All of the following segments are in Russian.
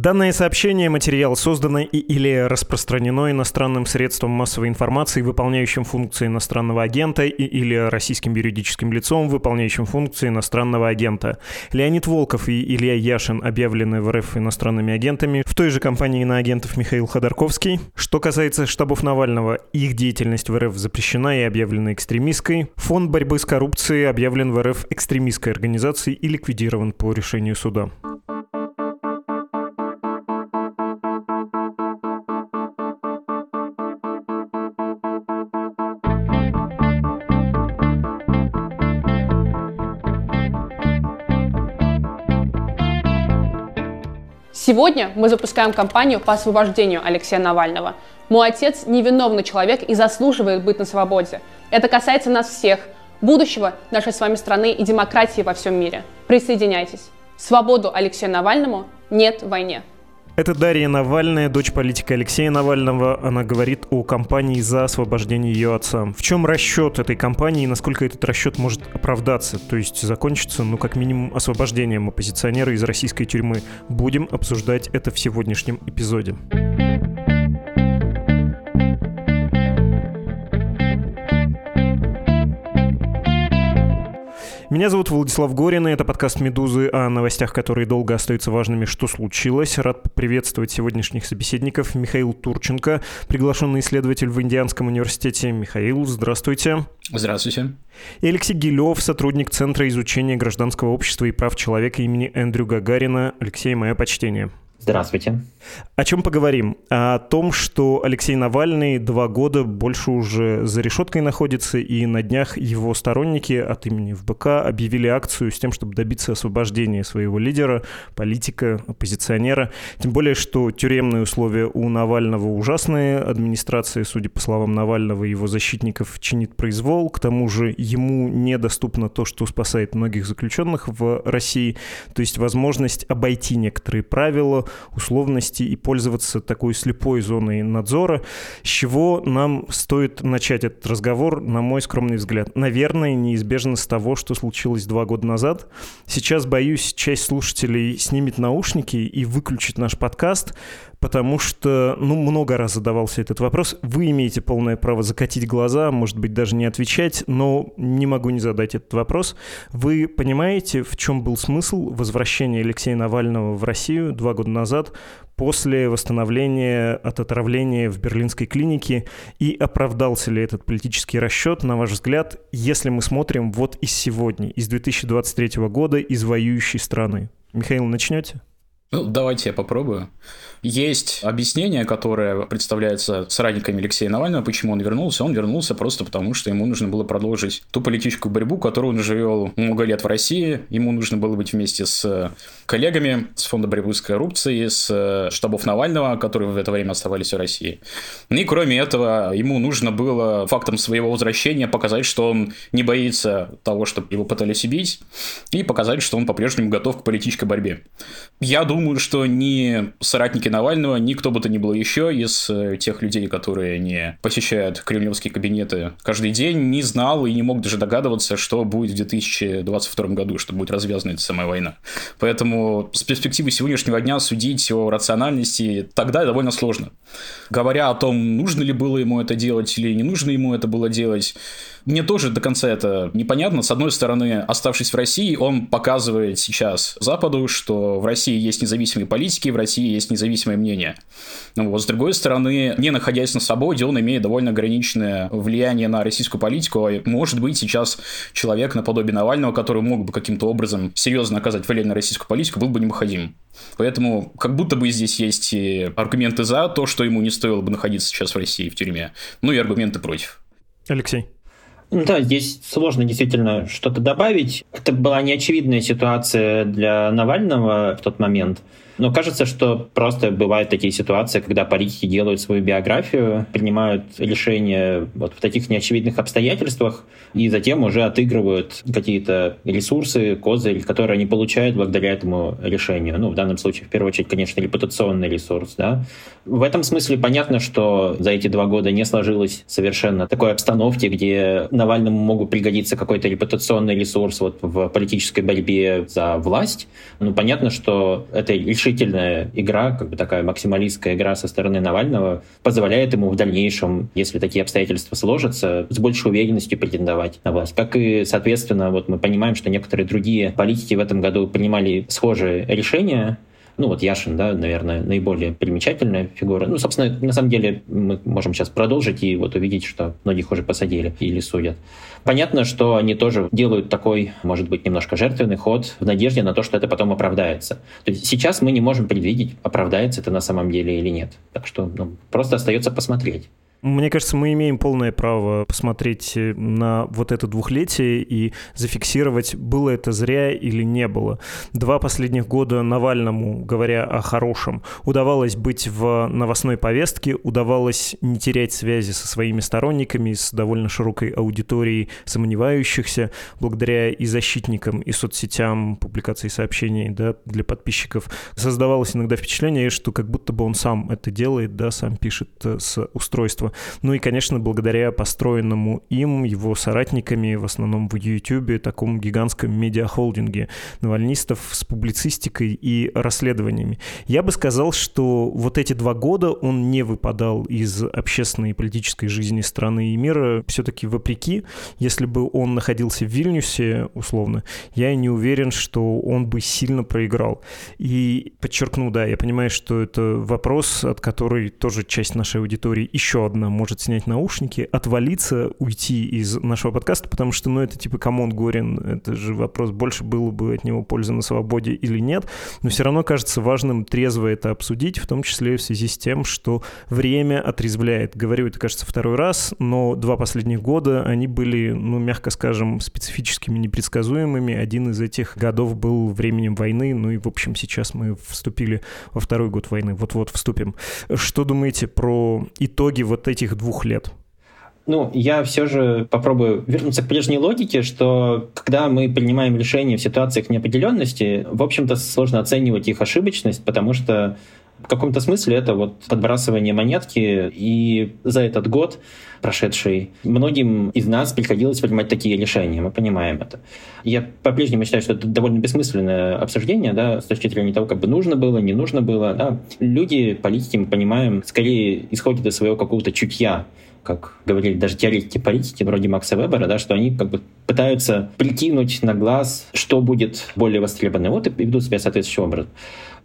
Данное сообщение, материал создано и или распространено иностранным средством массовой информации, выполняющим функции иностранного агента и или российским юридическим лицом, выполняющим функции иностранного агента. Леонид Волков и Илья Яшин объявлены в РФ иностранными агентами, в той же компании на агентов Михаил Ходорковский. Что касается штабов Навального, их деятельность в РФ запрещена и объявлена экстремистской. Фонд борьбы с коррупцией объявлен в РФ экстремистской организацией и ликвидирован по решению суда. Сегодня мы запускаем кампанию по освобождению Алексея Навального. Мой отец невиновный человек и заслуживает быть на свободе. Это касается нас всех, будущего нашей с вами страны и демократии во всем мире. Присоединяйтесь. Свободу Алексею Навальному нет войне. Это Дарья Навальная, дочь политика Алексея Навального. Она говорит о кампании за освобождение ее отца. В чем расчет этой кампании и насколько этот расчет может оправдаться? То есть закончиться, ну, как минимум, освобождением оппозиционера из российской тюрьмы. Будем обсуждать это в сегодняшнем эпизоде. Меня зовут Владислав Горин, и это подкаст «Медузы» о новостях, которые долго остаются важными. Что случилось? Рад приветствовать сегодняшних собеседников. Михаил Турченко, приглашенный исследователь в Индианском университете. Михаил, здравствуйте. Здравствуйте. И Алексей Гилев, сотрудник Центра изучения гражданского общества и прав человека имени Эндрю Гагарина. Алексей, мое почтение. Здравствуйте. О чем поговорим? О том, что Алексей Навальный два года больше уже за решеткой находится, и на днях его сторонники от имени ФБК объявили акцию с тем, чтобы добиться освобождения своего лидера, политика, оппозиционера. Тем более, что тюремные условия у Навального ужасные. Администрация, судя по словам Навального, его защитников чинит произвол. К тому же ему недоступно то, что спасает многих заключенных в России, то есть возможность обойти некоторые правила, условности и пользоваться такой слепой зоной надзора, с чего нам стоит начать этот разговор, на мой скромный взгляд. Наверное, неизбежно с того, что случилось два года назад. Сейчас, боюсь, часть слушателей снимет наушники и выключит наш подкаст, потому что, ну, много раз задавался этот вопрос. Вы имеете полное право закатить глаза, может быть, даже не отвечать, но не могу не задать этот вопрос. Вы понимаете, в чем был смысл возвращения Алексея Навального в Россию два года назад после восстановления от отравления в берлинской клинике и оправдался ли этот политический расчет, на ваш взгляд, если мы смотрим вот из сегодня, из 2023 года, из воюющей страны? Михаил, начнете? Ну, давайте я попробую. Есть объяснение, которое представляется соратниками Алексея Навального, почему он вернулся. Он вернулся просто потому, что ему нужно было продолжить ту политическую борьбу, которую он уже вел много лет в России. Ему нужно было быть вместе с коллегами с Фонда борьбы с коррупцией, с штабов Навального, которые в это время оставались в России. И кроме этого, ему нужно было фактом своего возвращения показать, что он не боится того, чтобы его пытались убить, и показать, что он по-прежнему готов к политической борьбе. Я думаю, что ни соратники Навального, ни кто бы то ни было еще из э, тех людей, которые не посещают кремлевские кабинеты каждый день, не знал и не мог даже догадываться, что будет в 2022 году, что будет развязана эта самая война. Поэтому с перспективы сегодняшнего дня судить о рациональности тогда довольно сложно. Говоря о том, нужно ли было ему это делать или не нужно ему это было делать, мне тоже до конца это непонятно. С одной стороны, оставшись в России, он показывает сейчас Западу, что в России есть независимые политики, в России есть независимое мнение. Ну, вот, с другой стороны, не находясь на свободе, он имеет довольно ограниченное влияние на российскую политику. А может быть, сейчас человек наподобие Навального, который мог бы каким-то образом серьезно оказать влияние на российскую политику, был бы необходим. Поэтому как будто бы здесь есть и аргументы за то, что ему не стоило бы находиться сейчас в России в тюрьме, ну и аргументы против. Алексей. Ну да, здесь сложно действительно что-то добавить. Это была неочевидная ситуация для Навального в тот момент. Но кажется, что просто бывают такие ситуации, когда политики делают свою биографию, принимают решения вот в таких неочевидных обстоятельствах, и затем уже отыгрывают какие-то ресурсы, козырь, которые они получают благодаря этому решению. Ну, в данном случае, в первую очередь, конечно, репутационный ресурс. Да? В этом смысле понятно, что за эти два года не сложилось совершенно такой обстановки, где Навальному могут пригодиться какой-то репутационный ресурс вот в политической борьбе за власть. Ну, понятно, что это решение решительная игра, как бы такая максималистская игра со стороны Навального позволяет ему в дальнейшем, если такие обстоятельства сложатся, с большей уверенностью претендовать на власть. Как и, соответственно, вот мы понимаем, что некоторые другие политики в этом году принимали схожие решения, ну вот Яшин, да, наверное, наиболее примечательная фигура. Ну, собственно, на самом деле мы можем сейчас продолжить и вот увидеть, что многих уже посадили или судят. Понятно, что они тоже делают такой, может быть, немножко жертвенный ход в надежде на то, что это потом оправдается. То есть сейчас мы не можем предвидеть, оправдается это на самом деле или нет. Так что ну, просто остается посмотреть. Мне кажется, мы имеем полное право посмотреть э, на вот это двухлетие и зафиксировать, было это зря или не было. Два последних года Навальному, говоря о хорошем, удавалось быть в новостной повестке, удавалось не терять связи со своими сторонниками, с довольно широкой аудиторией сомневающихся, благодаря и защитникам, и соцсетям, публикации сообщений да, для подписчиков. Создавалось иногда впечатление, что как будто бы он сам это делает, да, сам пишет э, с устройства ну и, конечно, благодаря построенному им, его соратниками, в основном в YouTube, такому гигантском медиахолдинге навальнистов с публицистикой и расследованиями. Я бы сказал, что вот эти два года он не выпадал из общественной и политической жизни страны и мира. Все-таки вопреки, если бы он находился в Вильнюсе, условно, я не уверен, что он бы сильно проиграл. И подчеркну, да, я понимаю, что это вопрос, от которой тоже часть нашей аудитории еще одна внезапно может снять наушники, отвалиться, уйти из нашего подкаста, потому что, ну, это типа, come on, Горин, это же вопрос, больше было бы от него пользы на свободе или нет, но все равно кажется важным трезво это обсудить, в том числе в связи с тем, что время отрезвляет. Говорю это, кажется, второй раз, но два последних года они были, ну, мягко скажем, специфическими, непредсказуемыми. Один из этих годов был временем войны, ну и, в общем, сейчас мы вступили во второй год войны, вот-вот вступим. Что думаете про итоги вот этих двух лет? Ну, я все же попробую вернуться к прежней логике, что когда мы принимаем решения в ситуациях неопределенности, в общем-то, сложно оценивать их ошибочность, потому что в каком-то смысле это вот подбрасывание монетки, и за этот год прошедший, многим из нас приходилось принимать такие решения, мы понимаем это. Я по-прежнему считаю, что это довольно бессмысленное обсуждение, да, с точки зрения того, как бы нужно было, не нужно было, да. Люди, политики, мы понимаем, скорее исходят из своего какого-то чутья, как говорили даже теоретики политики, вроде Макса Вебера, да, что они как бы пытаются прикинуть на глаз, что будет более востребовано, вот и ведут себя соответствующим образом.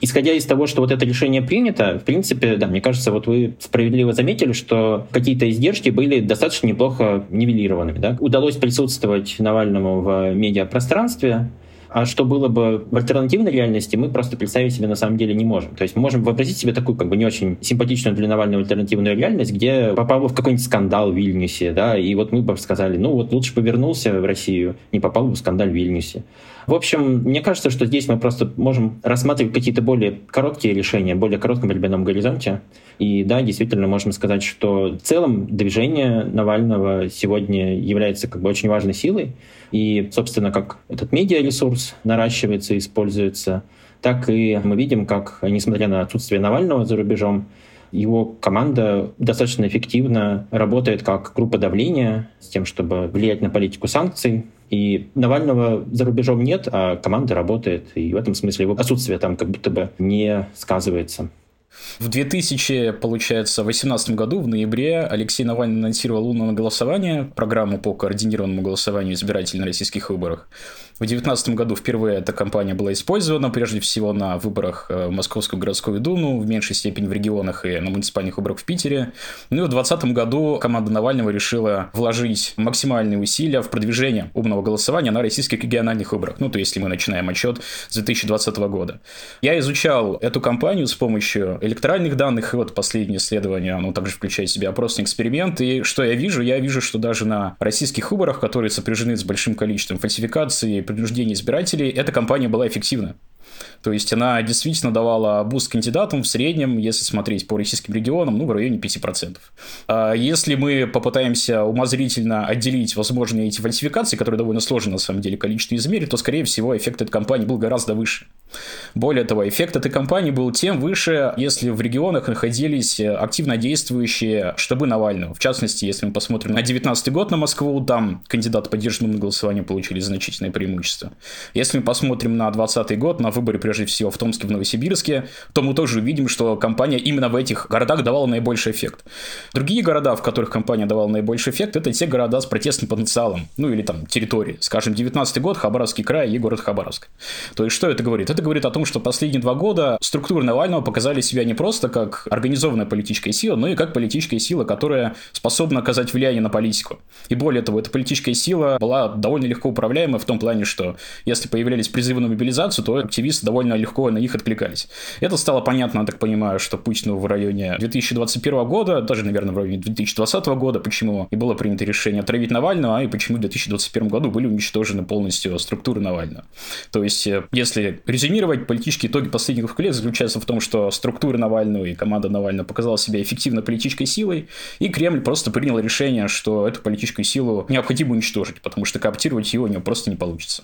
Исходя из того, что вот это решение принято, в принципе, да, мне кажется, вот вы справедливо заметили, что какие-то издержки были достаточно неплохо нивелированными. Да? Удалось присутствовать Навальному в медиапространстве, а что было бы в альтернативной реальности, мы просто представить себе на самом деле не можем. То есть можем вообразить себе такую как бы не очень симпатичную для Навального альтернативную реальность, где попал в какой-нибудь скандал в Вильнюсе, да, и вот мы бы сказали, ну вот лучше бы вернулся в Россию, не попал бы в скандал в Вильнюсе. В общем, мне кажется, что здесь мы просто можем рассматривать какие-то более короткие решения, более коротком временном горизонте. И да, действительно, можем сказать, что в целом движение Навального сегодня является как бы очень важной силой. И, собственно, как этот медиаресурс наращивается, используется, так и мы видим, как, несмотря на отсутствие Навального за рубежом, его команда достаточно эффективно работает как группа давления с тем, чтобы влиять на политику санкций. И Навального за рубежом нет, а команда работает. И в этом смысле его отсутствие там как будто бы не сказывается. В 2000, получается, 2018 году, в ноябре, Алексей Навальный анонсировал лунное голосование, программу по координированному голосованию избирателей на российских выборах. В 2019 году впервые эта кампания была использована, прежде всего на выборах э, в Московскую городскую думу, в меньшей степени в регионах и на муниципальных выборах в Питере. Ну и в 2020 году команда Навального решила вложить максимальные усилия в продвижение умного голосования на российских региональных выборах. Ну, то есть, если мы начинаем отчет с 2020 года. Я изучал эту кампанию с помощью электоральных данных, и вот последнее исследование, оно также включает в себя опросный эксперимент. И что я вижу? Я вижу, что даже на российских выборах, которые сопряжены с большим количеством фальсификаций, принуждения избирателей, эта кампания была эффективна. То есть она действительно давала boost кандидатам в среднем, если смотреть по российским регионам, ну, в районе 5%. А если мы попытаемся умозрительно отделить возможные эти фальсификации, которые довольно сложно на самом деле количество измерить, то, скорее всего, эффект этой кампании был гораздо выше. Более того, эффект этой кампании был тем выше, если в регионах находились активно действующие штабы Навального. В частности, если мы посмотрим на 19 год на Москву, там кандидаты, поддержанные на голосование, получили значительное преимущество. Если мы посмотрим на 20 год, на выборы, прежде всего, в Томске, в Новосибирске, то мы тоже увидим, что компания именно в этих городах давала наибольший эффект. Другие города, в которых компания давала наибольший эффект, это те города с протестным потенциалом, ну или там территории. Скажем, 19 год, Хабаровский край и город Хабаровск. То есть, что это говорит? Это говорит о том, что последние два года структуры Навального показали себя не просто как организованная политическая сила, но и как политическая сила, которая способна оказать влияние на политику. И более того, эта политическая сила была довольно легко управляемая в том плане, что если появлялись призывы на мобилизацию, то активисты довольно легко на них откликались. Это стало понятно, я так понимаю, что Путину в районе 2021 года, даже, наверное, в районе 2020 года, почему и было принято решение отравить Навального, а и почему в 2021 году были уничтожены полностью структуры Навального. То есть, э, если резюмировать, политические итоги последних лет заключаются в том, что структура Навального и команда Навального показала себя эффективно политической силой, и Кремль просто принял решение, что эту политическую силу необходимо уничтожить, потому что кооптировать его у него просто не получится.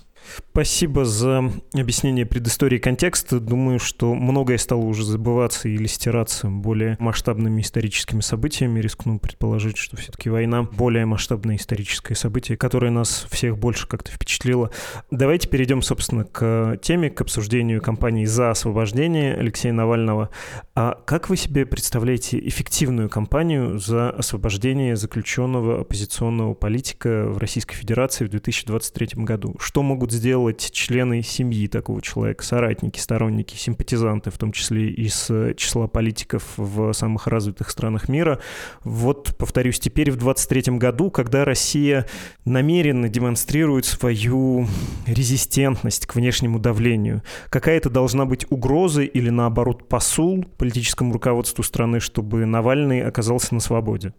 Спасибо за объяснение предыстории контекста. Думаю, что многое стало уже забываться или стираться более масштабными историческими событиями. Рискну предположить, что все-таки война более масштабное историческое событие, которое нас всех больше как-то впечатлило. Давайте перейдем, собственно, к теме, к обсуждению кампании за освобождение Алексея Навального. А как вы себе представляете эффективную кампанию за освобождение заключенного оппозиционного политика в Российской Федерации в 2023 году? Что могут сделать члены семьи такого человека, соратники, сторонники, симпатизанты, в том числе из числа политиков в самых развитых странах мира. Вот, повторюсь, теперь в 23 году, когда Россия намеренно демонстрирует свою резистентность к внешнему давлению, какая-то должна быть угроза или, наоборот, посул политическому руководству страны, чтобы Навальный оказался на свободе?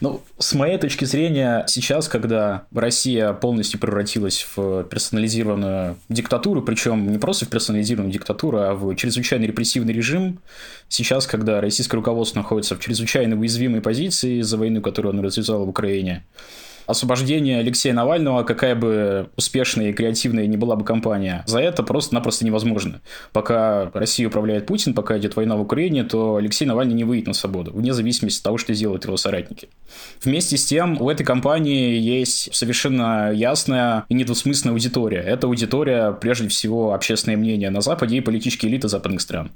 Ну, с моей точки зрения, сейчас, когда Россия полностью превратилась в персонализированную диктатуру, причем не просто в персонализированную диктатуру, а в чрезвычайно репрессивный режим, сейчас, когда российское руководство находится в чрезвычайно уязвимой позиции из-за войны, которую оно развязало в Украине, освобождение Алексея Навального, какая бы успешная и креативная ни была бы компания, за это просто-напросто невозможно. Пока Россия управляет Путин, пока идет война в Украине, то Алексей Навальный не выйдет на свободу, вне зависимости от того, что делают его соратники. Вместе с тем, у этой компании есть совершенно ясная и недвусмысленная аудитория. Это аудитория, прежде всего, общественное мнение на Западе и политические элиты западных стран.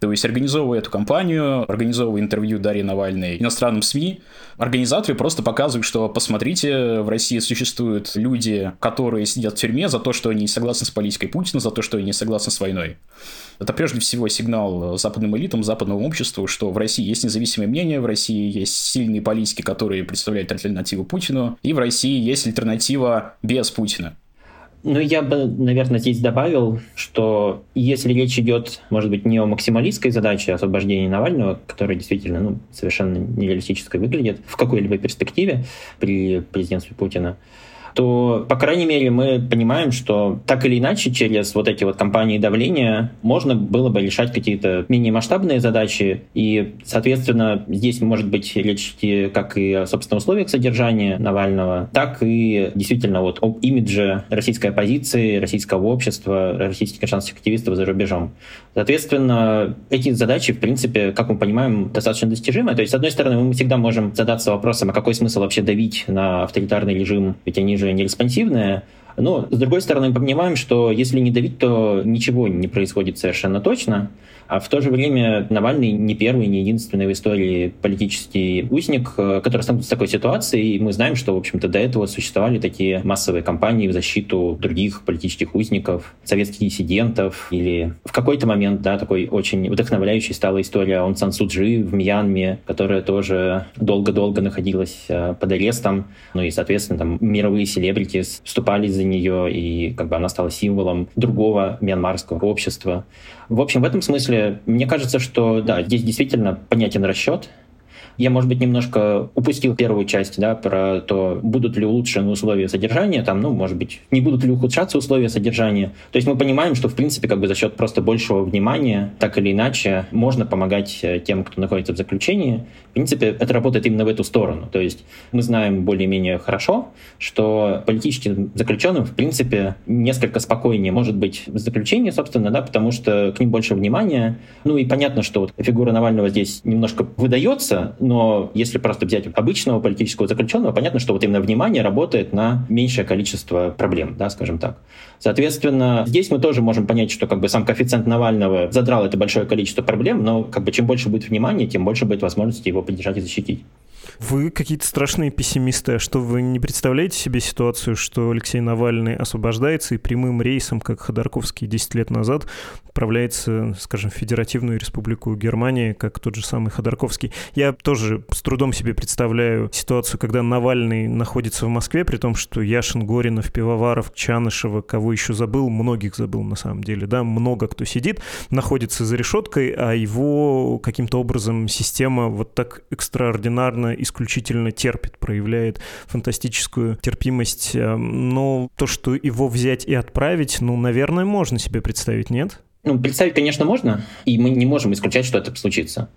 То есть, организовывая эту компанию, организовывая интервью Дарьи Навальной иностранным СМИ, организаторы просто показывают, что посмотрите, в России существуют люди, которые сидят в тюрьме за то, что они не согласны с политикой Путина, за то, что они не согласны с войной. Это прежде всего сигнал западным элитам, западному обществу, что в России есть независимое мнение, в России есть сильные политики, которые представляют альтернативу Путину, и в России есть альтернатива без Путина. Ну, я бы, наверное, здесь добавил, что если речь идет, может быть, не о максималистской задаче освобождения Навального, которая действительно ну, совершенно нереалистической выглядит в какой-либо перспективе при президентстве Путина, то, по крайней мере, мы понимаем, что так или иначе через вот эти вот кампании давления можно было бы решать какие-то менее масштабные задачи, и, соответственно, здесь может быть речь идти как и о собственных условиях содержания Навального, так и действительно вот об имидже российской оппозиции, российского общества, российских гражданских активистов за рубежом. Соответственно, эти задачи, в принципе, как мы понимаем, достаточно достижимы. То есть, с одной стороны, мы всегда можем задаться вопросом, а какой смысл вообще давить на авторитарный режим, ведь они же не респонсивные, но, с другой стороны, мы понимаем, что если не давить, то ничего не происходит совершенно точно. А в то же время Навальный не первый, не единственный в истории политический узник, э, который столкнулся с такой ситуацией. И мы знаем, что, в общем-то, до этого существовали такие массовые кампании в защиту других политических узников, советских диссидентов. Или в какой-то момент, да, такой очень вдохновляющей стала история Он Сан Суджи в Мьянме, которая тоже долго-долго находилась э, под арестом. Ну и, соответственно, там мировые селебрити вступали за нее, и как бы она стала символом другого мьянмарского общества. В общем, в этом смысле, мне кажется, что да, здесь действительно понятен расчет, я, может быть, немножко упустил первую часть, да, про то, будут ли улучшены условия содержания, там, ну, может быть, не будут ли ухудшаться условия содержания. То есть мы понимаем, что, в принципе, как бы за счет просто большего внимания, так или иначе, можно помогать э, тем, кто находится в заключении. В принципе, это работает именно в эту сторону. То есть мы знаем более-менее хорошо, что политическим заключенным, в принципе, несколько спокойнее может быть в заключении, собственно, да, потому что к ним больше внимания. Ну и понятно, что вот фигура Навального здесь немножко выдается, да, но если просто взять обычного политического заключенного, понятно, что вот именно внимание работает на меньшее количество проблем, да, скажем так. Соответственно, здесь мы тоже можем понять, что как бы сам коэффициент Навального задрал это большое количество проблем, но как бы чем больше будет внимания, тем больше будет возможности его поддержать и защитить. Вы какие-то страшные пессимисты. А что, вы не представляете себе ситуацию, что Алексей Навальный освобождается и прямым рейсом, как Ходорковский 10 лет назад, отправляется, скажем, в Федеративную Республику Германии, как тот же самый Ходорковский. Я тоже с трудом себе представляю ситуацию, когда Навальный находится в Москве, при том, что Яшин, Горинов, Пивоваров, Чанышева, кого еще забыл, многих забыл на самом деле, да, много кто сидит, находится за решеткой, а его каким-то образом система вот так экстраординарно, исключительно терпит, проявляет фантастическую терпимость. Эм, но то, что его взять и отправить, ну, наверное, можно себе представить, нет? Ну, представить, конечно, можно, и мы не можем исключать, что это случится.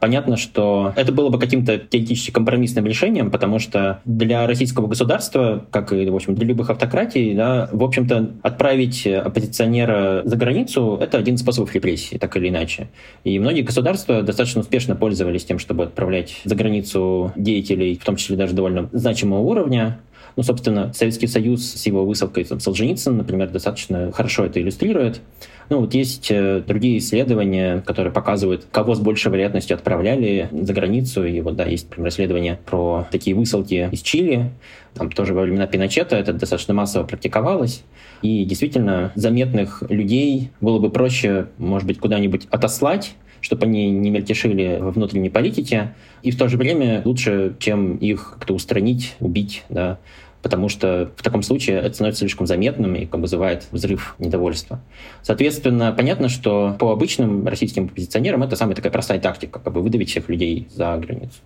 Понятно, что это было бы каким-то теоретически компромиссным решением, потому что для российского государства, как и, в общем, для любых автократий, да, в общем-то, отправить оппозиционера за границу — это один из способов репрессии, так или иначе. И многие государства достаточно успешно пользовались тем, чтобы отправлять за границу деятелей, в том числе даже довольно значимого уровня, ну, собственно, Советский Союз с его высылкой там, Солженицын, например, достаточно хорошо это иллюстрирует. Ну, вот есть э, другие исследования, которые показывают, кого с большей вероятностью отправляли за границу. И вот, да, есть, например, исследования про такие высылки из Чили. Там тоже во времена Пиночета это достаточно массово практиковалось. И действительно, заметных людей было бы проще, может быть, куда-нибудь отослать, чтобы они не мельтешили во внутренней политике, и в то же время лучше, чем их как-то устранить, убить, да, потому что в таком случае это становится слишком заметным и как бы, вызывает взрыв недовольства. Соответственно, понятно, что по обычным российским оппозиционерам это самая такая простая тактика, как бы выдавить всех людей за границу.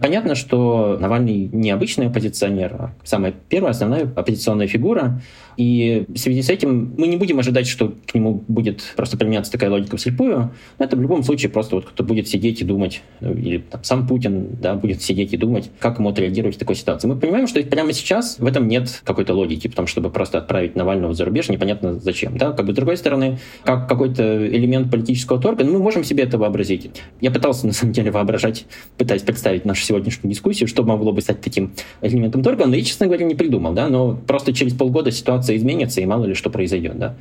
Понятно, что Навальный не обычный оппозиционер, а самая первая основная оппозиционная фигура, и в связи с этим мы не будем ожидать, что к нему будет просто применяться такая логика вслепую. Но это в любом случае просто вот кто будет сидеть и думать, или там, сам Путин да, будет сидеть и думать, как ему отреагировать в такой ситуации. Мы понимаем, что прямо сейчас в этом нет какой-то логики, потому чтобы просто отправить Навального за рубеж, непонятно зачем. Да? Как бы, с другой стороны, как какой-то элемент политического торга, ну, мы можем себе это вообразить. Я пытался, на самом деле, воображать, пытаясь представить нашу сегодняшнюю дискуссию, что могло бы стать таким элементом торга, но я, честно говоря, не придумал. Да? Но просто через полгода ситуация ситуация изменится, и мало ли что произойдет, да.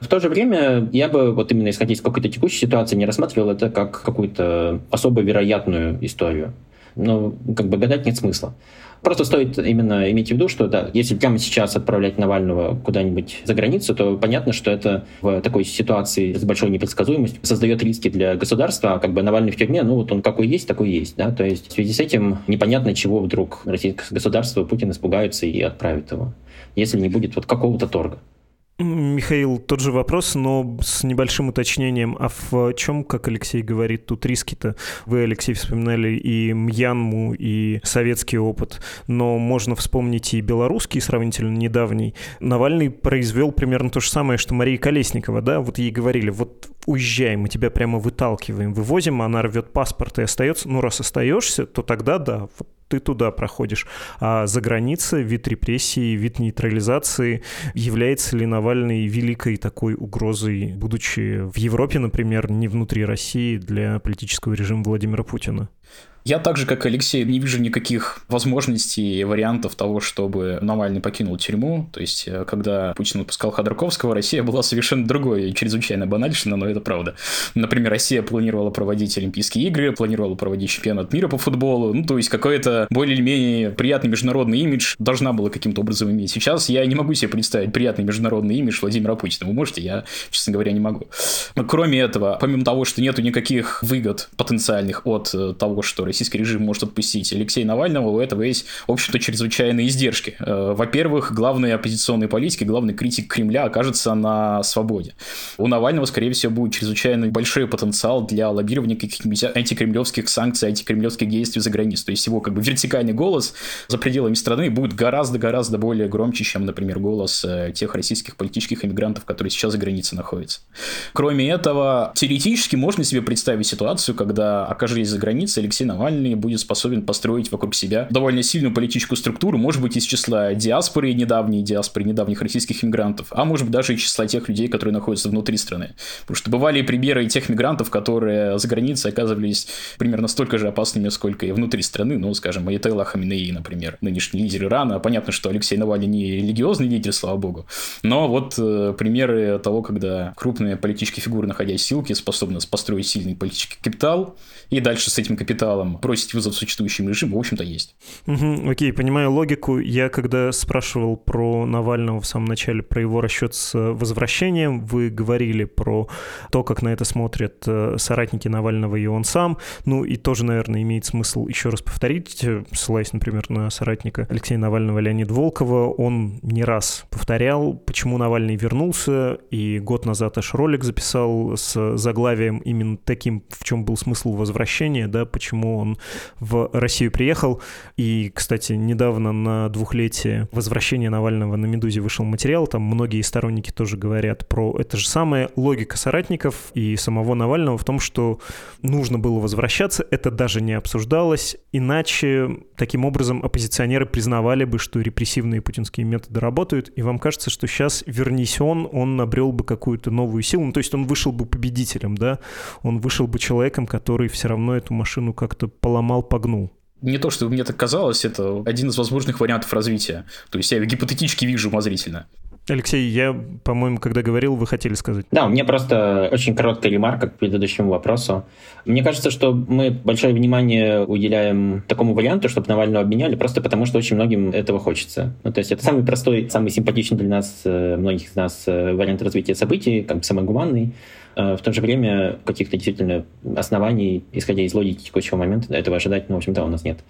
В то же время я бы вот именно исходя из какой-то текущей ситуации не рассматривал это как какую-то особо вероятную историю. Но как бы гадать нет смысла. Просто стоит именно иметь в виду, что да, если прямо сейчас отправлять Навального куда-нибудь за границу, то понятно, что это в такой ситуации с большой непредсказуемостью создает риски для государства, а как бы Навальный в тюрьме, ну вот он какой есть, такой есть, да, то есть в связи с этим непонятно, чего вдруг российское государство Путин испугается и отправит его если не будет вот какого-то торга. Михаил, тот же вопрос, но с небольшим уточнением. А в чем, как Алексей говорит, тут риски-то? Вы, Алексей, вспоминали и Мьянму, и советский опыт, но можно вспомнить и белорусский, сравнительно недавний. Навальный произвел примерно то же самое, что Мария Колесникова, да? Вот ей говорили, вот уезжай, мы тебя прямо выталкиваем, вывозим, она рвет паспорт и остается. Ну, раз остаешься, то тогда да, вот ты туда проходишь. А за границей вид репрессии, вид нейтрализации, является ли Навальный великой такой угрозой, будучи в Европе, например, не внутри России, для политического режима Владимира Путина? Я так же, как Алексей, не вижу никаких возможностей и вариантов того, чтобы Навальный покинул тюрьму. То есть, э, когда Путин выпускал Ходорковского, Россия была совершенно другой и чрезвычайно банальщина, но это правда. Например, Россия планировала проводить Олимпийские игры, планировала проводить чемпионат мира по футболу. Ну, то есть, какой-то более или менее приятный международный имидж должна была каким-то образом иметь. Сейчас я не могу себе представить приятный международный имидж Владимира Путина. Вы можете? Я, честно говоря, не могу. Кроме этого, помимо того, что нету никаких выгод потенциальных от э, того, что российский режим может отпустить Алексея Навального, у этого есть, в общем-то, чрезвычайные издержки. Э, во-первых, главный оппозиционный политик, главный критик Кремля окажется на свободе. У Навального, скорее всего, будет чрезвычайно большой потенциал для лоббирования каких-нибудь антикремлевских санкций, антикремлевских действий за границей. То есть его как бы вертикальный голос за пределами страны будет гораздо-гораздо более громче, чем, например, голос э, тех российских политических иммигрантов, которые сейчас за границей находятся. Кроме этого, теоретически можно себе представить ситуацию, когда, окажись за границей, Алексей Навальный Навальный будет способен построить вокруг себя довольно сильную политическую структуру, может быть, из числа диаспоры недавней, диаспоры недавних российских мигрантов, а может быть, даже из числа тех людей, которые находятся внутри страны. Потому что бывали примеры тех мигрантов, которые за границей оказывались примерно столько же опасными, сколько и внутри страны. Ну, скажем, Аятелла Хаминеи, например, нынешний лидер Ирана. Понятно, что Алексей Навальный не религиозный лидер, слава богу. Но вот э, примеры того, когда крупные политические фигуры, находясь в ссылке, способны построить сильный политический капитал, и дальше с этим капиталом бросить вызов существующему режиму, в общем-то, есть. Угу, окей, понимаю логику. Я когда спрашивал про Навального в самом начале, про его расчет с возвращением, вы говорили про то, как на это смотрят э, соратники Навального и он сам. Ну и тоже, наверное, имеет смысл еще раз повторить, э, ссылаясь, например, на соратника Алексея Навального Леонида Волкова, он не раз повторял, почему Навальный вернулся, и год назад аж ролик записал с заглавием именно таким, в чем был смысл возвращения, да, почему он в Россию приехал. И, кстати, недавно на двухлетие возвращения Навального на «Медузе» вышел материал, там многие сторонники тоже говорят про это же самое. Логика соратников и самого Навального в том, что нужно было возвращаться, это даже не обсуждалось, иначе таким образом оппозиционеры признавали бы, что репрессивные путинские методы работают, и вам кажется, что сейчас вернись он, он обрел бы какую-то новую силу, ну, то есть он вышел бы победителем, да, он вышел бы человеком, который все равно эту машину как-то поломал, погнул не то, что мне так казалось, это один из возможных вариантов развития. То есть я гипотетически вижу умозрительно. Алексей, я, по-моему, когда говорил, вы хотели сказать. Да, у меня просто очень короткая ремарка к предыдущему вопросу. Мне кажется, что мы большое внимание уделяем такому варианту, чтобы Навального обменяли, просто потому что очень многим этого хочется. Ну, то есть это самый простой, самый симпатичный для нас, э, многих из нас, э, вариант развития событий, как бы самый гуманный. Э, в то же время каких-то действительно оснований, исходя из логики текущего момента, этого ожидать, ну, в общем-то, у нас нет.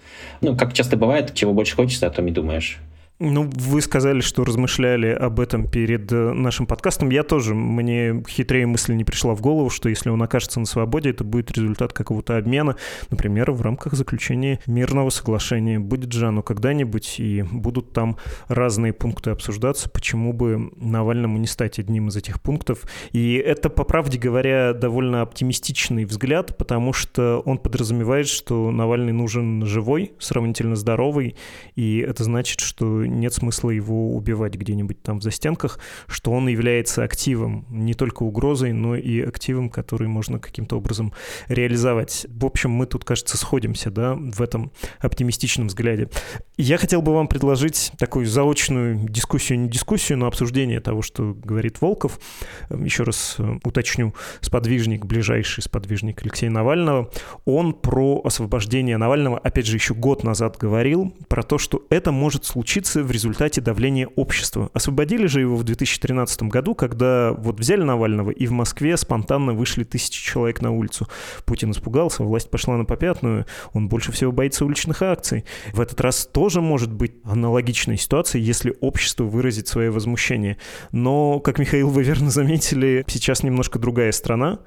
Ну, как часто бывает, чего больше хочется, о том и думаешь. Ну, вы сказали, что размышляли об этом перед э, нашим подкастом. Я тоже, мне хитрее мысль не пришла в голову, что если он окажется на свободе, это будет результат какого-то обмена, например, в рамках заключения мирного соглашения. Будет же оно когда-нибудь, и будут там разные пункты обсуждаться, почему бы Навальному не стать одним из этих пунктов. И это, по правде говоря, довольно оптимистичный взгляд, потому что он подразумевает, что Навальный нужен живой, сравнительно здоровый, и это значит, что нет смысла его убивать где-нибудь там в застенках, что он является активом, не только угрозой, но и активом, который можно каким-то образом реализовать. В общем, мы тут, кажется, сходимся, да, в этом оптимистичном взгляде. Я хотел бы вам предложить такую заочную дискуссию, не дискуссию, но обсуждение того, что говорит Волков. Еще раз э, уточню, сподвижник, ближайший сподвижник Алексея Навального, он про освобождение Навального, опять же, еще год назад говорил, про то, что это может случиться в результате давления общества. Освободили же его в 2013 году, когда вот взяли Навального, и в Москве спонтанно вышли тысячи человек на улицу. Путин испугался, власть пошла на попятную, он больше всего боится уличных акций. В этот раз тоже может быть аналогичная ситуация, если общество выразит свое возмущение. Но, как Михаил, вы верно заметили, сейчас немножко другая страна,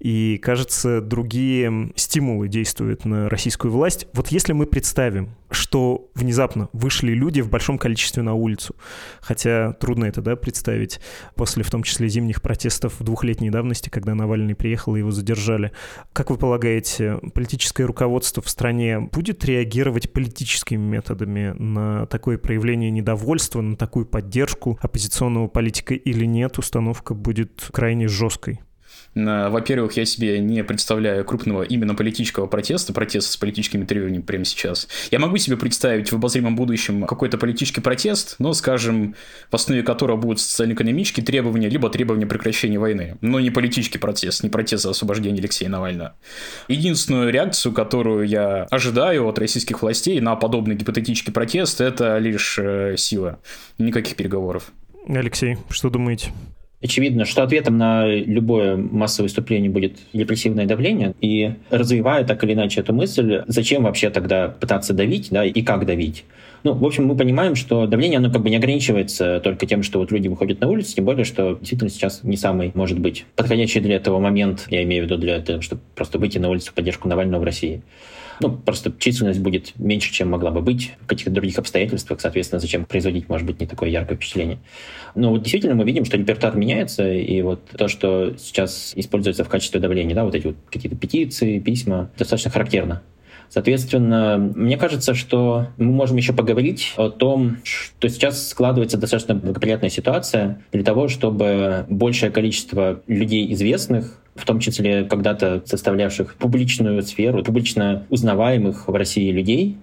и, кажется, другие стимулы действуют на российскую власть. Вот если мы представим, что внезапно вышли люди в большом количестве на улицу. Хотя трудно это, да, представить после, в том числе, зимних протестов в двухлетней давности, когда Навальный приехал и его задержали. Как вы полагаете, политическое руководство в стране будет реагировать политическими методами на такое проявление недовольства, на такую поддержку оппозиционного политика или нет? Установка будет крайне жесткой. Во-первых, я себе не представляю крупного именно политического протеста, протеста с политическими требованиями прямо сейчас. Я могу себе представить в обозримом будущем какой-то политический протест, но, скажем, в основе которого будут социально-экономические требования, либо требования прекращения войны. Но не политический протест, не протест за освобождение Алексея Навального. Единственную реакцию, которую я ожидаю от российских властей на подобный гипотетический протест, это лишь э, сила. Никаких переговоров. Алексей, что думаете? Очевидно, что ответом на любое массовое выступление будет репрессивное давление, и развивая так или иначе эту мысль, зачем вообще тогда пытаться давить, да, и как давить? Ну, в общем, мы понимаем, что давление, оно как бы не ограничивается только тем, что вот люди выходят на улицу, тем более, что действительно сейчас не самый, может быть, подходящий для этого момент, я имею в виду для того, чтобы просто выйти на улицу в поддержку Навального в России. Ну, просто численность будет меньше, чем могла бы быть в каких-то других обстоятельствах, соответственно, зачем производить, может быть, не такое яркое впечатление. Но вот действительно мы видим, что репертуар меняется, и вот то, что сейчас используется в качестве давления, да, вот эти вот какие-то петиции, письма, достаточно характерно. Соответственно, мне кажется, что мы можем еще поговорить о том, что сейчас складывается достаточно благоприятная ситуация для того, чтобы большее количество людей известных в том числе когда-то составлявших публичную сферу, публично узнаваемых в России людей,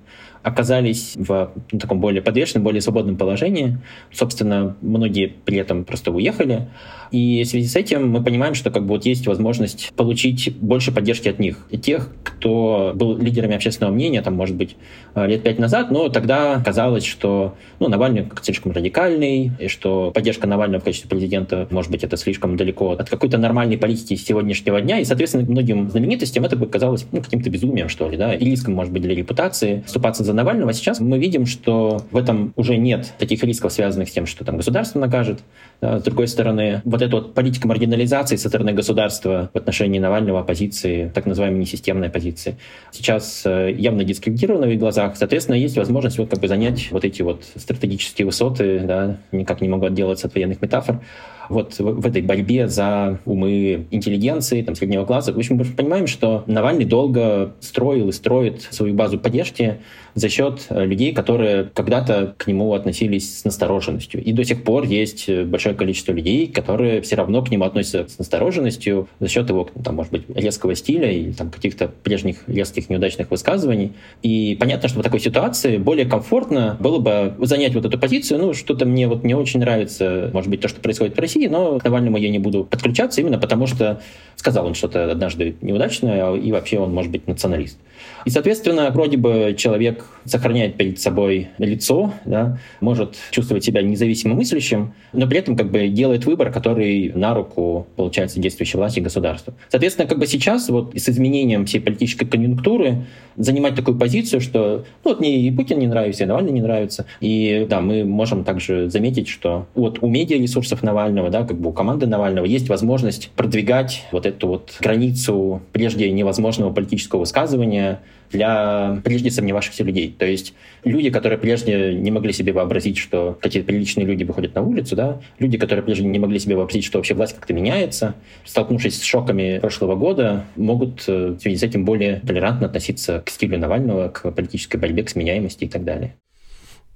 оказались в ну, таком более подвешенном, более свободном положении. Собственно, многие при этом просто уехали. И в связи с этим мы понимаем, что как бы вот есть возможность получить больше поддержки от них. И тех, кто был лидерами общественного мнения, там, может быть, лет пять назад, но тогда казалось, что ну, Навальный слишком радикальный, и что поддержка Навального в качестве президента, может быть, это слишком далеко от какой-то нормальной политики сегодняшнего дня. И, соответственно, многим знаменитостям это бы казалось ну, каким-то безумием, что ли, да, и риском, может быть, для репутации вступаться за Навального. Сейчас мы видим, что в этом уже нет таких рисков, связанных с тем, что там государство накажет. С другой стороны, вот эта вот политика маргинализации со стороны государства в отношении Навального оппозиции, так называемой несистемной оппозиции, сейчас э, явно дискредитирована в их глазах. Соответственно, есть возможность вот как бы занять вот эти вот стратегические высоты, да, никак не могу отделаться от военных метафор, вот в, в этой борьбе за умы интеллигенции, там, среднего класса. В общем, мы понимаем, что Навальный долго строил и строит свою базу поддержки за счет э, людей, которые когда-то к нему относились с настороженностью. И до сих пор есть э, большое количество людей, которые все равно к нему относятся с настороженностью за счет его, там, может быть, резкого стиля или там, каких-то прежних резких неудачных высказываний. И понятно, что в такой ситуации более комфортно было бы занять вот эту позицию. Ну, что-то мне вот не очень нравится, может быть, то, что происходит в России, но к Навальному я не буду подключаться именно потому, что сказал он что-то однажды неудачное, и вообще он может быть националист. И, соответственно, вроде бы человек сохраняет перед собой лицо, да, может чувствовать себя независимо мыслящим, но при этом как бы делает выбор, который на руку, получается, действующей власти и государству. Соответственно, как бы сейчас вот с изменением всей политической конъюнктуры занимать такую позицию, что ну, вот мне и Путин не нравится, и Навальный не нравится. И да, мы можем также заметить, что вот у медиаресурсов Навального, да, как бы у команды Навального есть возможность продвигать вот эту вот границу прежде невозможного политического высказывания для прежде сомневавшихся людей. То есть люди, которые прежде не могли себе вообразить, что какие-то приличные люди выходят на улицу, да, люди, которые прежде не могли себе вообразить, что вообще власть как-то меняется, столкнувшись с шоками прошлого года, могут э, в связи с этим более толерантно относиться к стилю Навального, к политической борьбе, к сменяемости и так далее.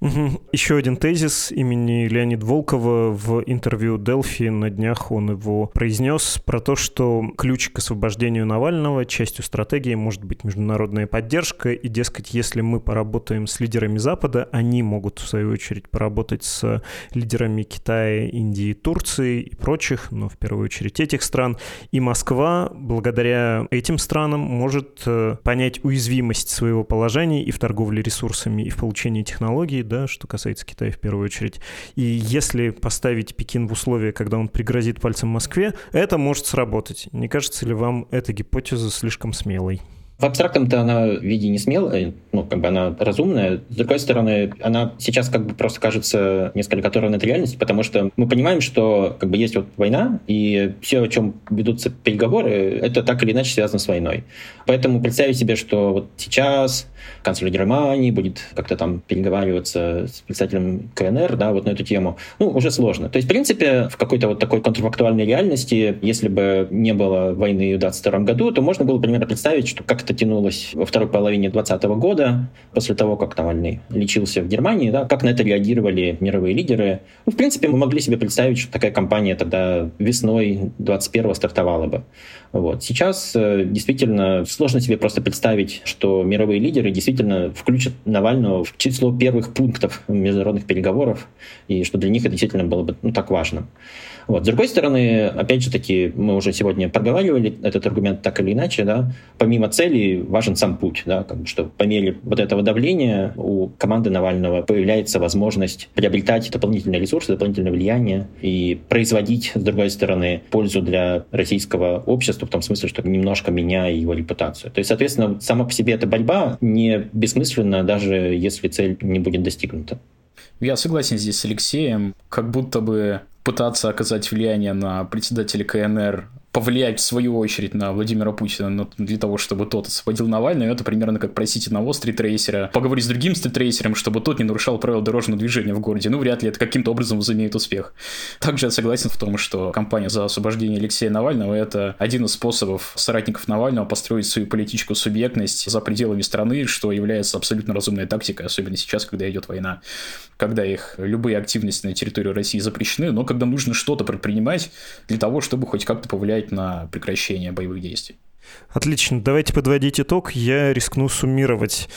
Угу. Еще один тезис имени Леонида Волкова в интервью Делфи на днях он его произнес про то, что ключ к освобождению Навального, частью стратегии может быть международная поддержка, и, дескать, если мы поработаем с лидерами Запада, они могут, в свою очередь, поработать с лидерами Китая, Индии, Турции и прочих, но в первую очередь этих стран, и Москва, благодаря этим странам, может э, понять уязвимость своего положения и в торговле ресурсами, и в получении технологий, да, что касается Китая в первую очередь. И если поставить Пекин в условия, когда он пригрозит пальцем Москве, это может сработать. Не кажется ли вам эта гипотеза слишком смелой? В абстрактном-то она виде не смелая, ну, как бы она разумная. С другой стороны, она сейчас как бы просто кажется несколько оторванной от реальности, потому что мы понимаем, что как бы есть вот война, и все, о чем ведутся переговоры, это так или иначе связано с войной. Поэтому представить себе, что вот сейчас канцлер Германии будет как-то там переговариваться с представителем КНР, да, вот на эту тему, ну, уже сложно. То есть, в принципе, в какой-то вот такой контрфактуальной реальности, если бы не было войны в 22 году, то можно было примерно представить, что как это тянулось во второй половине 2020 года, после того, как Навальный лечился в Германии, да, как на это реагировали мировые лидеры. Ну, в принципе, мы могли себе представить, что такая кампания тогда весной 21 стартовала бы. Вот. Сейчас э, действительно сложно себе просто представить, что мировые лидеры действительно включат Навального в число первых пунктов международных переговоров, и что для них это действительно было бы ну, так важно. Вот. С другой стороны, опять же таки, мы уже сегодня проговаривали этот аргумент так или иначе, да, помимо цели важен сам путь, да, как бы, что по мере вот этого давления у команды Навального появляется возможность приобретать дополнительные ресурсы, дополнительное влияние и производить, с другой стороны, пользу для российского общества, в том смысле, что немножко меняя его репутацию. То есть, соответственно, сама по себе эта борьба не бессмысленна, даже если цель не будет достигнута. Я согласен здесь с Алексеем. Как будто бы пытаться оказать влияние на председателя КНР повлиять в свою очередь на Владимира Путина для того, чтобы тот освободил Навального, это примерно как просить одного стритрейсера поговорить с другим стритрейсером, чтобы тот не нарушал правила дорожного движения в городе. Ну, вряд ли это каким-то образом возымеет успех. Также я согласен в том, что кампания за освобождение Алексея Навального – это один из способов соратников Навального построить свою политическую субъектность за пределами страны, что является абсолютно разумной тактикой, особенно сейчас, когда идет война, когда их любые активности на территории России запрещены, но когда нужно что-то предпринимать для того, чтобы хоть как-то повлиять на прекращение боевых действий. Отлично. Давайте подводить итог. Я рискну суммировать.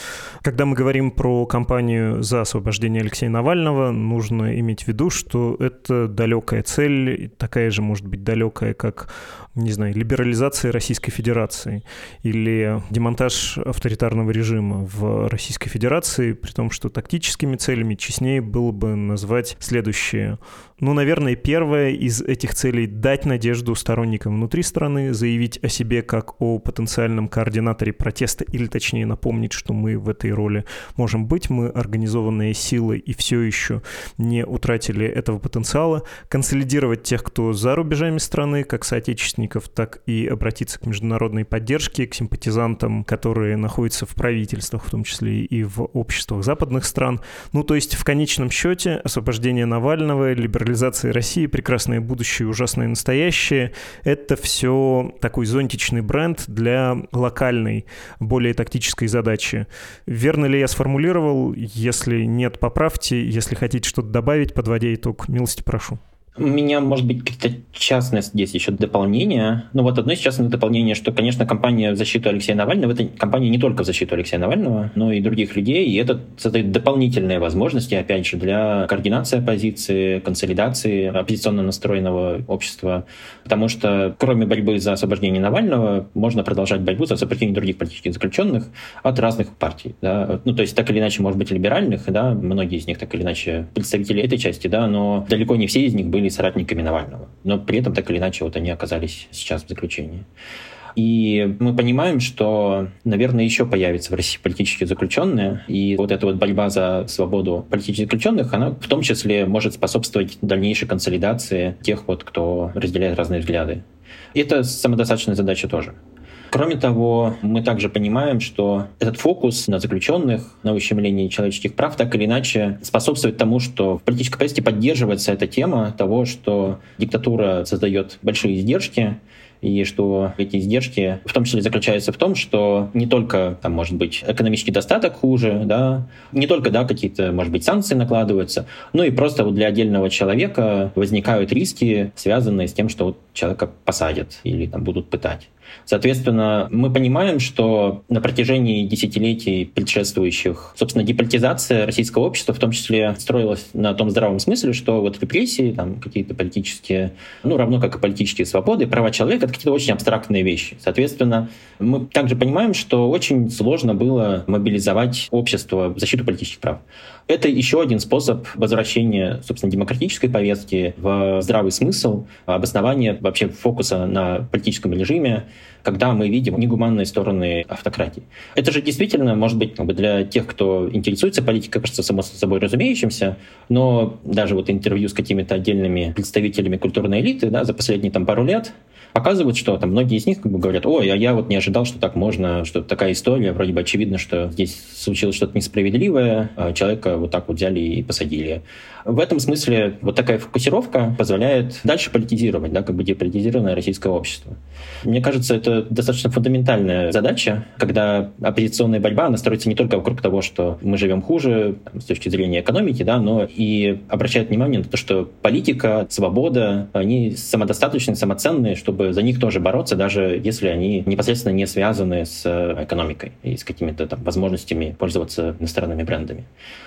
Когда мы говорим про кампанию за освобождение Алексея Навального, нужно иметь в виду, что это далекая цель, такая же может быть далекая, как, не знаю, либерализация Российской Федерации или демонтаж авторитарного режима в Российской Федерации, при том, что тактическими целями честнее было бы назвать следующее. Ну, наверное, первая из этих целей — дать надежду сторонникам внутри страны, заявить о себе как о потенциальном координаторе протеста, или точнее напомнить, что мы в этой роли можем быть, мы организованные силы и все еще не утратили этого потенциала, консолидировать тех, кто за рубежами страны, как соотечественников, так и обратиться к международной поддержке, к симпатизантам, которые находятся в правительствах, в том числе и в обществах западных стран. Ну, то есть в конечном счете освобождение Навального, либерализация России, прекрасное будущее, ужасное настоящее — это все такой зонтичный бренд для локальной, более тактической задачи. Верно ли я сформулировал? Если нет, поправьте. Если хотите что-то добавить, подводя итог, милости прошу. У меня, может быть, какие-то частные здесь еще дополнения. Ну вот одно из частных дополнений, что, конечно, компания в защиту Алексея Навального, это компания не только в защиту Алексея Навального, но и других людей, и это создает дополнительные возможности, опять же, для координации оппозиции, консолидации оппозиционно настроенного общества, потому что кроме борьбы за освобождение Навального, можно продолжать борьбу за освобождение других политических заключенных от разных партий. Да? Ну, то есть так или иначе, может быть, либеральных, да, многие из них так или иначе представители этой части, да, но далеко не все из них были были соратниками Навального. Но при этом так или иначе вот они оказались сейчас в заключении. И мы понимаем, что, наверное, еще появятся в России политические заключенные, и вот эта вот борьба за свободу политических заключенных, она в том числе может способствовать дальнейшей консолидации тех, вот, кто разделяет разные взгляды. И это самодостаточная задача тоже. Кроме того, мы также понимаем, что этот фокус на заключенных, на ущемлении человеческих прав так или иначе способствует тому, что в политической повестке поддерживается эта тема того, что диктатура создает большие издержки, и что эти издержки в том числе заключаются в том, что не только, там, может быть, экономический достаток хуже, да, не только, да, какие-то, может быть, санкции накладываются, но и просто вот для отдельного человека возникают риски, связанные с тем, что вот человека посадят или там будут пытать. Соответственно, мы понимаем, что на протяжении десятилетий предшествующих, собственно, деполитизация российского общества в том числе строилась на том здравом смысле, что вот репрессии, там какие-то политические, ну, равно как и политические свободы, права человека — это какие-то очень абстрактные вещи. Соответственно, мы также понимаем, что очень сложно было мобилизовать общество в защиту политических прав. Это еще один способ возвращения, собственно, демократической повестки в здравый смысл, обоснование вообще фокуса на политическом режиме, когда мы видим негуманные стороны автократии. Это же действительно, может быть, как бы для тех, кто интересуется политикой, кажется само собой разумеющимся, но даже вот интервью с какими-то отдельными представителями культурной элиты да, за последние там, пару лет показывают, что там многие из них как бы говорят, ой, а я вот не ожидал, что так можно, что такая история, вроде бы очевидно, что здесь случилось что-то несправедливое, а вот так вот взяли и посадили. В этом смысле вот такая фокусировка позволяет дальше политизировать, да, как бы деполитизированное российское общество. Мне кажется, это достаточно фундаментальная задача, когда оппозиционная борьба, она строится не только вокруг того, что мы живем хуже там, с точки зрения экономики, да, но и обращает внимание на то, что политика, свобода, они самодостаточны, самоценные, чтобы за них тоже бороться, даже если они непосредственно не связаны с экономикой и с какими-то там возможностями пользоваться иностранными брендами.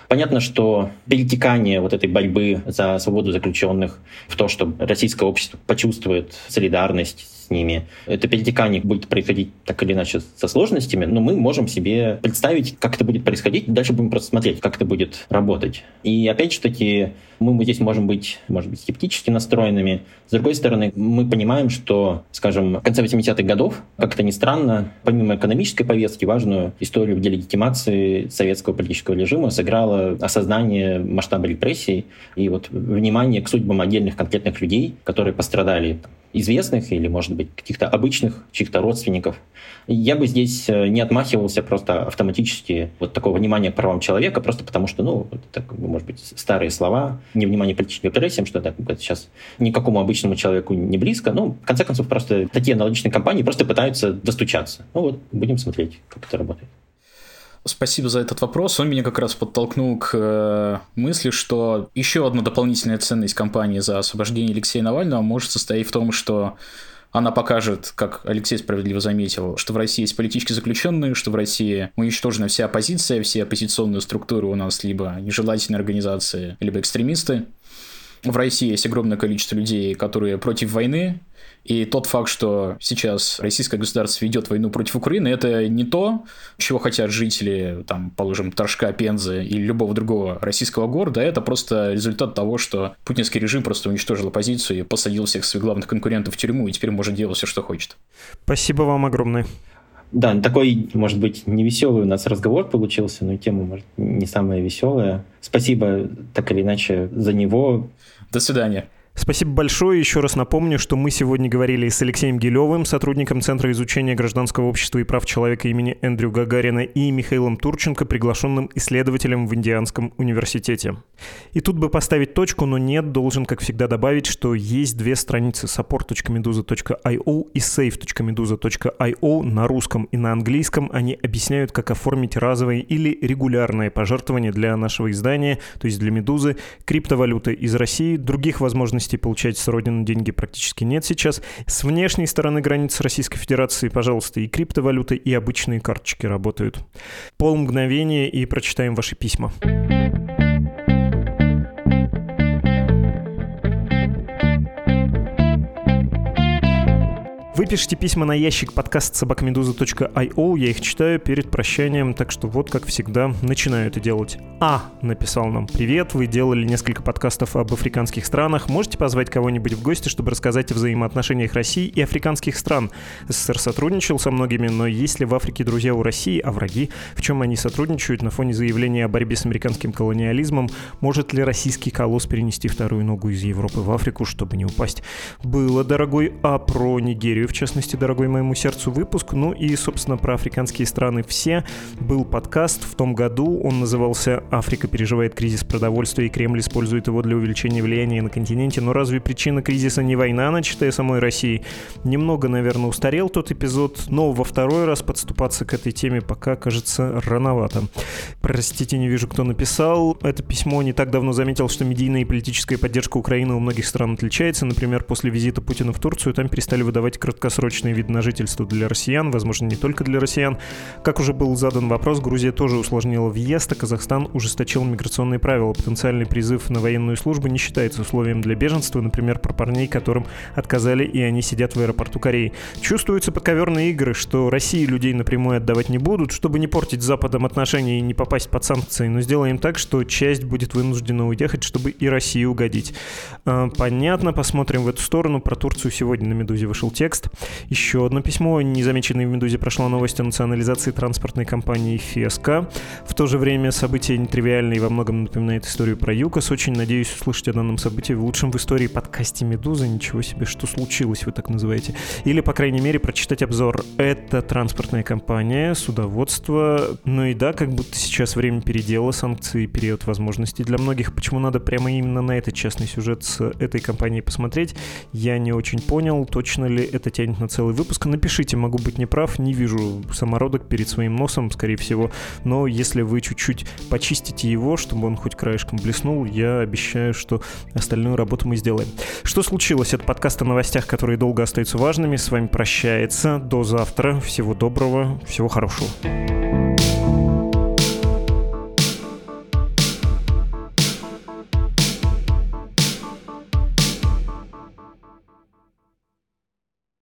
Понятно, что перетекание вот этой борьбы за свободу заключенных в то, что российское общество почувствует солидарность с ними. Это перетекание будет происходить так или иначе со сложностями, но мы можем себе представить, как это будет происходить. Дальше будем просто смотреть, как это будет работать. И опять же таки, мы здесь можем быть, может быть, скептически настроенными. С другой стороны, мы понимаем, что, скажем, в конце 80-х годов, как-то ни странно, помимо экономической повестки, важную историю в делегитимации советского политического режима сыграло осознание масштаба репрессий и вот внимание к судьбам отдельных конкретных людей, которые пострадали известных или, может быть, каких-то обычных чьих-то родственников. Я бы здесь э, не отмахивался просто автоматически вот такого внимания к правам человека, просто потому что, ну, это, может быть, старые слова, невнимание политическим репрессиям, что это, сейчас никакому обычному человеку не близко. Ну, в конце концов, просто такие аналогичные компании просто пытаются достучаться. Ну вот, будем смотреть, как это работает. Спасибо за этот вопрос. Он меня как раз подтолкнул к э, мысли, что еще одна дополнительная ценность кампании за освобождение Алексея Навального может состоять в том, что она покажет, как Алексей справедливо заметил, что в России есть политические заключенные, что в России уничтожена вся оппозиция, все оппозиционные структуры у нас либо нежелательные организации, либо экстремисты. В России есть огромное количество людей, которые против войны, и тот факт, что сейчас российское государство ведет войну против Украины, это не то, чего хотят жители, там, положим, Торжка, Пензы или любого другого российского города, это просто результат того, что путинский режим просто уничтожил оппозицию и посадил всех своих главных конкурентов в тюрьму, и теперь может делать все, что хочет. Спасибо вам огромное. Да, такой, может быть, не веселый у нас разговор получился, но тема, может, не самая веселая. Спасибо, так или иначе, за него. До свидания. Спасибо большое. Еще раз напомню, что мы сегодня говорили с Алексеем Гилевым, сотрудником Центра изучения гражданского общества и прав человека имени Эндрю Гагарина, и Михаилом Турченко, приглашенным исследователем в Индианском университете. И тут бы поставить точку, но нет, должен, как всегда, добавить, что есть две страницы support.meduza.io и save.meduza.io на русском и на английском. Они объясняют, как оформить разовые или регулярные пожертвования для нашего издания, то есть для Медузы, криптовалюты из России, других возможностей возможности получать с родины деньги практически нет сейчас. С внешней стороны границы Российской Федерации, пожалуйста, и криптовалюты, и обычные карточки работают. Пол мгновения и прочитаем ваши письма. Вы пишете письма на ящик подкаст собакмедуза.io, я их читаю перед прощанием, так что вот как всегда начинаю это делать. А написал нам «Привет, вы делали несколько подкастов об африканских странах, можете позвать кого-нибудь в гости, чтобы рассказать о взаимоотношениях России и африканских стран? СССР сотрудничал со многими, но есть ли в Африке друзья у России, а враги? В чем они сотрудничают на фоне заявления о борьбе с американским колониализмом? Может ли российский колосс перенести вторую ногу из Европы в Африку, чтобы не упасть? Было, дорогой, а про Нигерию в частности, дорогой моему сердцу выпуск. Ну и, собственно, про африканские страны все. Был подкаст в том году, он назывался «Африка переживает кризис продовольствия, и Кремль использует его для увеличения влияния на континенте». Но разве причина кризиса не война, начатая самой России? Немного, наверное, устарел тот эпизод, но во второй раз подступаться к этой теме пока, кажется, рановато. Простите, не вижу, кто написал. Это письмо не так давно заметил, что медийная и политическая поддержка Украины у многих стран отличается. Например, после визита Путина в Турцию там перестали выдавать краткосрочный вид на жительство для россиян, возможно, не только для россиян. Как уже был задан вопрос, Грузия тоже усложнила въезд, а Казахстан ужесточил миграционные правила. Потенциальный призыв на военную службу не считается условием для беженства, например, про парней, которым отказали, и они сидят в аэропорту Кореи. Чувствуются подковерные игры, что России людей напрямую отдавать не будут, чтобы не портить с Западом отношения и не попасть под санкции, но сделаем так, что часть будет вынуждена уехать, чтобы и России угодить. А, понятно, посмотрим в эту сторону. Про Турцию сегодня на «Медузе» вышел текст. Еще одно письмо. Незамеченной в «Медузе» прошла новость о национализации транспортной компании «Феска». В то же время событие нетривиальное и во многом напоминает историю про ЮКОС. Очень надеюсь услышать о данном событии в лучшем в истории подкасте «Медуза». Ничего себе, что случилось, вы так называете. Или, по крайней мере, прочитать обзор. Это транспортная компания, судоводство. Ну и да, как будто сейчас время передела, санкции, период возможностей для многих. Почему надо прямо именно на этот частный сюжет с этой компанией посмотреть, я не очень понял. Точно ли это тянет на целый выпуск. Напишите, могу быть неправ, не вижу самородок перед своим носом, скорее всего, но если вы чуть-чуть почистите его, чтобы он хоть краешком блеснул, я обещаю, что остальную работу мы сделаем. Что случилось? Это подкаст о новостях, которые долго остаются важными. С вами прощается. До завтра. Всего доброго. Всего хорошего.